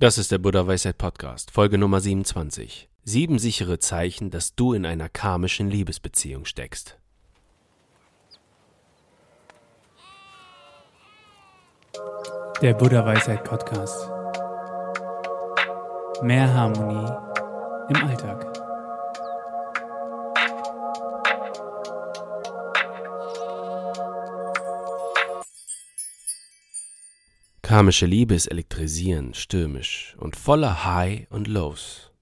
Das ist der Buddha Weisheit Podcast, Folge Nummer 27. Sieben sichere Zeichen, dass du in einer karmischen Liebesbeziehung steckst. Der Buddha Weisheit Podcast. Mehr Harmonie im Alltag. Karmische Liebe ist elektrisierend, stürmisch und voller High und Lows.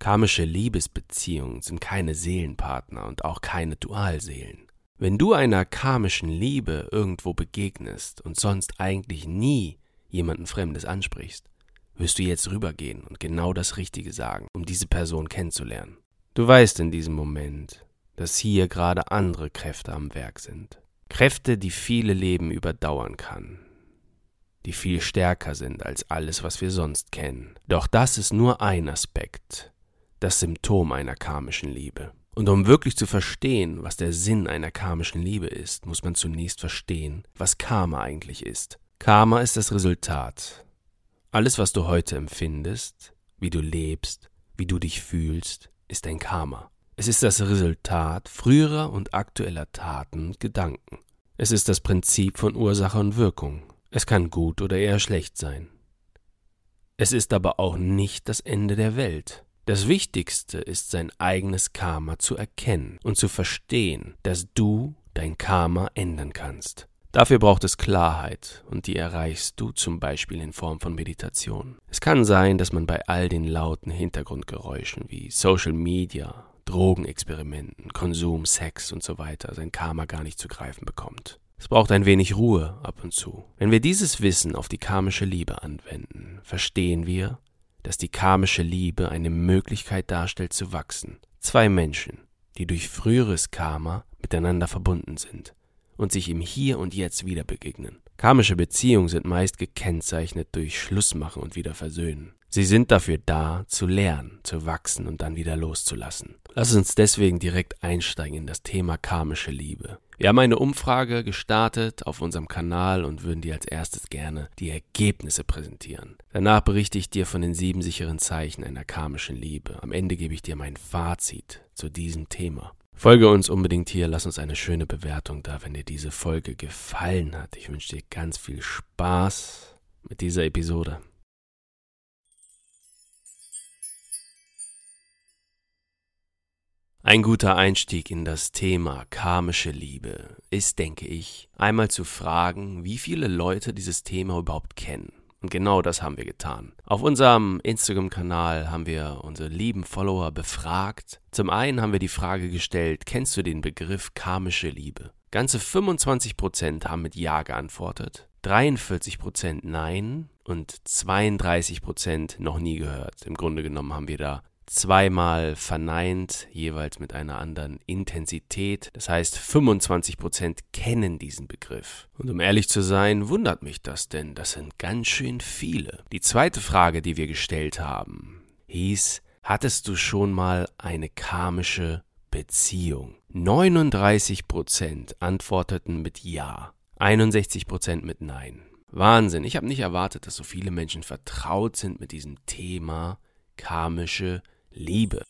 Karmische Liebesbeziehungen sind keine Seelenpartner und auch keine Dualseelen. Wenn du einer karmischen Liebe irgendwo begegnest und sonst eigentlich nie jemanden Fremdes ansprichst, wirst du jetzt rübergehen und genau das Richtige sagen, um diese Person kennenzulernen. Du weißt in diesem Moment, dass hier gerade andere Kräfte am Werk sind. Kräfte, die viele Leben überdauern kann, die viel stärker sind als alles, was wir sonst kennen. Doch das ist nur ein Aspekt, das Symptom einer karmischen Liebe. Und um wirklich zu verstehen, was der Sinn einer karmischen Liebe ist, muss man zunächst verstehen, was Karma eigentlich ist. Karma ist das Resultat. Alles, was du heute empfindest, wie du lebst, wie du dich fühlst, ist ein Karma. Es ist das Resultat früherer und aktueller Taten und Gedanken. Es ist das Prinzip von Ursache und Wirkung. Es kann gut oder eher schlecht sein. Es ist aber auch nicht das Ende der Welt. Das Wichtigste ist sein eigenes Karma zu erkennen und zu verstehen, dass du dein Karma ändern kannst. Dafür braucht es Klarheit und die erreichst du zum Beispiel in Form von Meditation. Es kann sein, dass man bei all den lauten Hintergrundgeräuschen wie Social Media, Drogenexperimenten, Konsum, Sex und so weiter sein Karma gar nicht zu greifen bekommt. Es braucht ein wenig Ruhe ab und zu. Wenn wir dieses Wissen auf die karmische Liebe anwenden, verstehen wir, dass die karmische Liebe eine Möglichkeit darstellt zu wachsen. Zwei Menschen, die durch früheres Karma miteinander verbunden sind und sich im Hier und Jetzt wieder begegnen. Karmische Beziehungen sind meist gekennzeichnet durch Schlussmachen und wieder Versöhnen. Sie sind dafür da, zu lernen, zu wachsen und dann wieder loszulassen. Lass uns deswegen direkt einsteigen in das Thema karmische Liebe. Wir haben eine Umfrage gestartet auf unserem Kanal und würden dir als erstes gerne die Ergebnisse präsentieren. Danach berichte ich dir von den sieben sicheren Zeichen einer karmischen Liebe. Am Ende gebe ich dir mein Fazit zu diesem Thema. Folge uns unbedingt hier, lass uns eine schöne Bewertung da, wenn dir diese Folge gefallen hat. Ich wünsche dir ganz viel Spaß mit dieser Episode. Ein guter Einstieg in das Thema karmische Liebe ist, denke ich, einmal zu fragen, wie viele Leute dieses Thema überhaupt kennen. Und genau das haben wir getan. Auf unserem Instagram-Kanal haben wir unsere lieben Follower befragt. Zum einen haben wir die Frage gestellt, kennst du den Begriff karmische Liebe? Ganze 25% haben mit Ja geantwortet, 43% Nein und 32% noch nie gehört. Im Grunde genommen haben wir da zweimal verneint, jeweils mit einer anderen Intensität. Das heißt, 25 Prozent kennen diesen Begriff. Und um ehrlich zu sein, wundert mich das, denn das sind ganz schön viele. Die zweite Frage, die wir gestellt haben, hieß, hattest du schon mal eine karmische Beziehung? 39 Prozent antworteten mit Ja, 61 Prozent mit Nein. Wahnsinn, ich habe nicht erwartet, dass so viele Menschen vertraut sind mit diesem Thema karmische Liebe.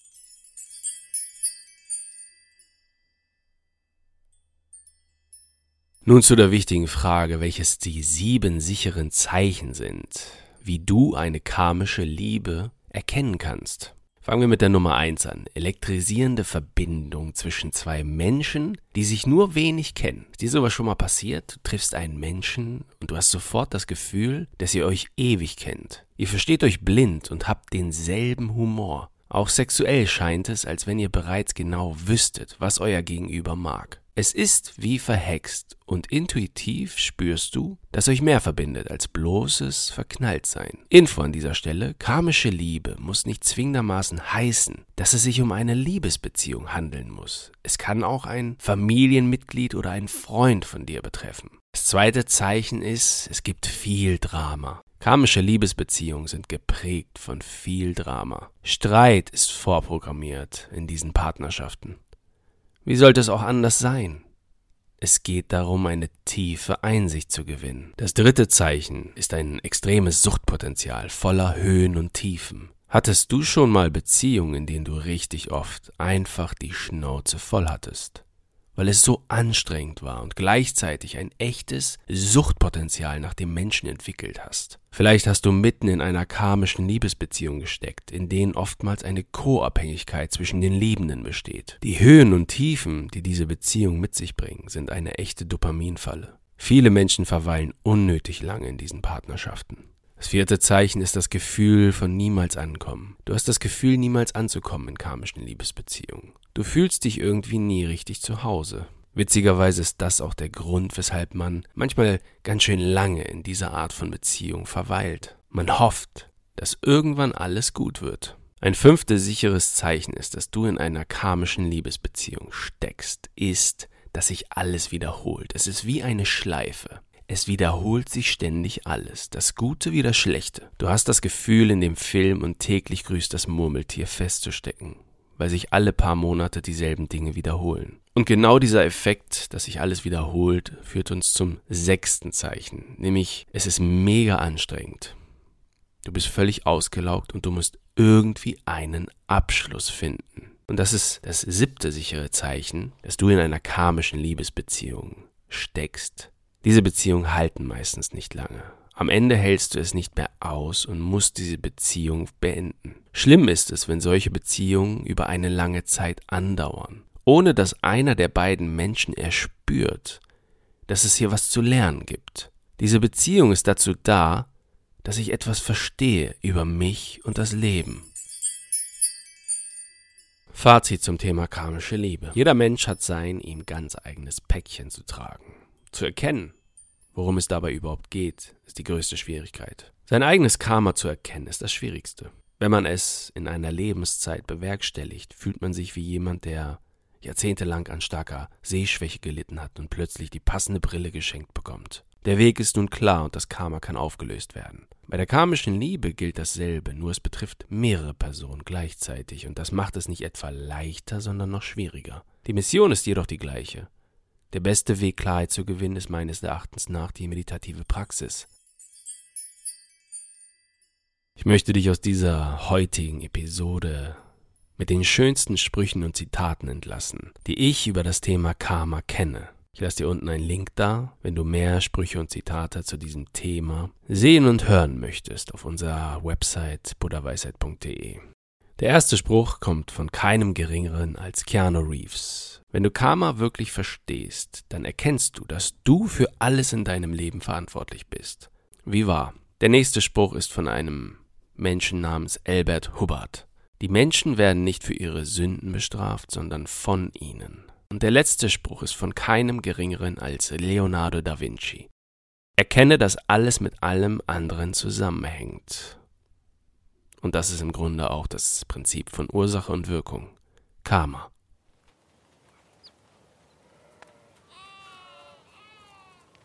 Nun zu der wichtigen Frage, welches die sieben sicheren Zeichen sind, wie du eine karmische Liebe erkennen kannst. Fangen wir mit der Nummer eins an. Elektrisierende Verbindung zwischen zwei Menschen, die sich nur wenig kennen. Ist dir sowas schon mal passiert? Du triffst einen Menschen und du hast sofort das Gefühl, dass ihr euch ewig kennt. Ihr versteht euch blind und habt denselben Humor. Auch sexuell scheint es, als wenn ihr bereits genau wüsstet, was euer Gegenüber mag. Es ist wie verhext und intuitiv spürst du, dass euch mehr verbindet als bloßes Verknalltsein. Info an dieser Stelle, karmische Liebe muss nicht zwingendermaßen heißen, dass es sich um eine Liebesbeziehung handeln muss. Es kann auch ein Familienmitglied oder ein Freund von dir betreffen. Das zweite Zeichen ist, es gibt viel Drama. Karmische Liebesbeziehungen sind geprägt von viel Drama. Streit ist vorprogrammiert in diesen Partnerschaften. Wie sollte es auch anders sein? Es geht darum, eine tiefe Einsicht zu gewinnen. Das dritte Zeichen ist ein extremes Suchtpotenzial voller Höhen und Tiefen. Hattest du schon mal Beziehungen, in denen du richtig oft einfach die Schnauze voll hattest? Weil es so anstrengend war und gleichzeitig ein echtes Suchtpotenzial nach dem Menschen entwickelt hast. Vielleicht hast du mitten in einer karmischen Liebesbeziehung gesteckt, in denen oftmals eine Co-Abhängigkeit zwischen den Liebenden besteht. Die Höhen und Tiefen, die diese Beziehung mit sich bringen, sind eine echte Dopaminfalle. Viele Menschen verweilen unnötig lange in diesen Partnerschaften. Das vierte Zeichen ist das Gefühl von niemals ankommen. Du hast das Gefühl, niemals anzukommen in karmischen Liebesbeziehungen. Du fühlst dich irgendwie nie richtig zu Hause. Witzigerweise ist das auch der Grund, weshalb man manchmal ganz schön lange in dieser Art von Beziehung verweilt. Man hofft, dass irgendwann alles gut wird. Ein fünftes sicheres Zeichen ist, dass du in einer karmischen Liebesbeziehung steckst, ist, dass sich alles wiederholt. Es ist wie eine Schleife. Es wiederholt sich ständig alles, das Gute wie das Schlechte. Du hast das Gefühl, in dem Film und täglich grüßt das Murmeltier festzustecken, weil sich alle paar Monate dieselben Dinge wiederholen. Und genau dieser Effekt, dass sich alles wiederholt, führt uns zum sechsten Zeichen, nämlich es ist mega anstrengend. Du bist völlig ausgelaugt und du musst irgendwie einen Abschluss finden. Und das ist das siebte sichere Zeichen, dass du in einer karmischen Liebesbeziehung steckst diese Beziehungen halten meistens nicht lange. Am Ende hältst du es nicht mehr aus und musst diese Beziehung beenden. Schlimm ist es, wenn solche Beziehungen über eine lange Zeit andauern, ohne dass einer der beiden Menschen erspürt, dass es hier was zu lernen gibt. Diese Beziehung ist dazu da, dass ich etwas verstehe über mich und das Leben. Fazit zum Thema karmische Liebe. Jeder Mensch hat sein ihm ganz eigenes Päckchen zu tragen. Zu erkennen, worum es dabei überhaupt geht, ist die größte Schwierigkeit. Sein eigenes Karma zu erkennen, ist das Schwierigste. Wenn man es in einer Lebenszeit bewerkstelligt, fühlt man sich wie jemand, der jahrzehntelang an starker Sehschwäche gelitten hat und plötzlich die passende Brille geschenkt bekommt. Der Weg ist nun klar und das Karma kann aufgelöst werden. Bei der karmischen Liebe gilt dasselbe, nur es betrifft mehrere Personen gleichzeitig und das macht es nicht etwa leichter, sondern noch schwieriger. Die Mission ist jedoch die gleiche. Der beste Weg, Klarheit zu gewinnen, ist meines Erachtens nach die meditative Praxis. Ich möchte dich aus dieser heutigen Episode mit den schönsten Sprüchen und Zitaten entlassen, die ich über das Thema Karma kenne. Ich lasse dir unten einen Link da, wenn du mehr Sprüche und Zitate zu diesem Thema sehen und hören möchtest auf unserer Website buddhaweisheit.de. Der erste Spruch kommt von keinem geringeren als Keanu Reeves. Wenn du Karma wirklich verstehst, dann erkennst du, dass du für alles in deinem Leben verantwortlich bist. Wie wahr? Der nächste Spruch ist von einem Menschen namens Albert Hubbard. Die Menschen werden nicht für ihre Sünden bestraft, sondern von ihnen. Und der letzte Spruch ist von keinem geringeren als Leonardo da Vinci. Erkenne, dass alles mit allem anderen zusammenhängt. Und das ist im Grunde auch das Prinzip von Ursache und Wirkung. Karma.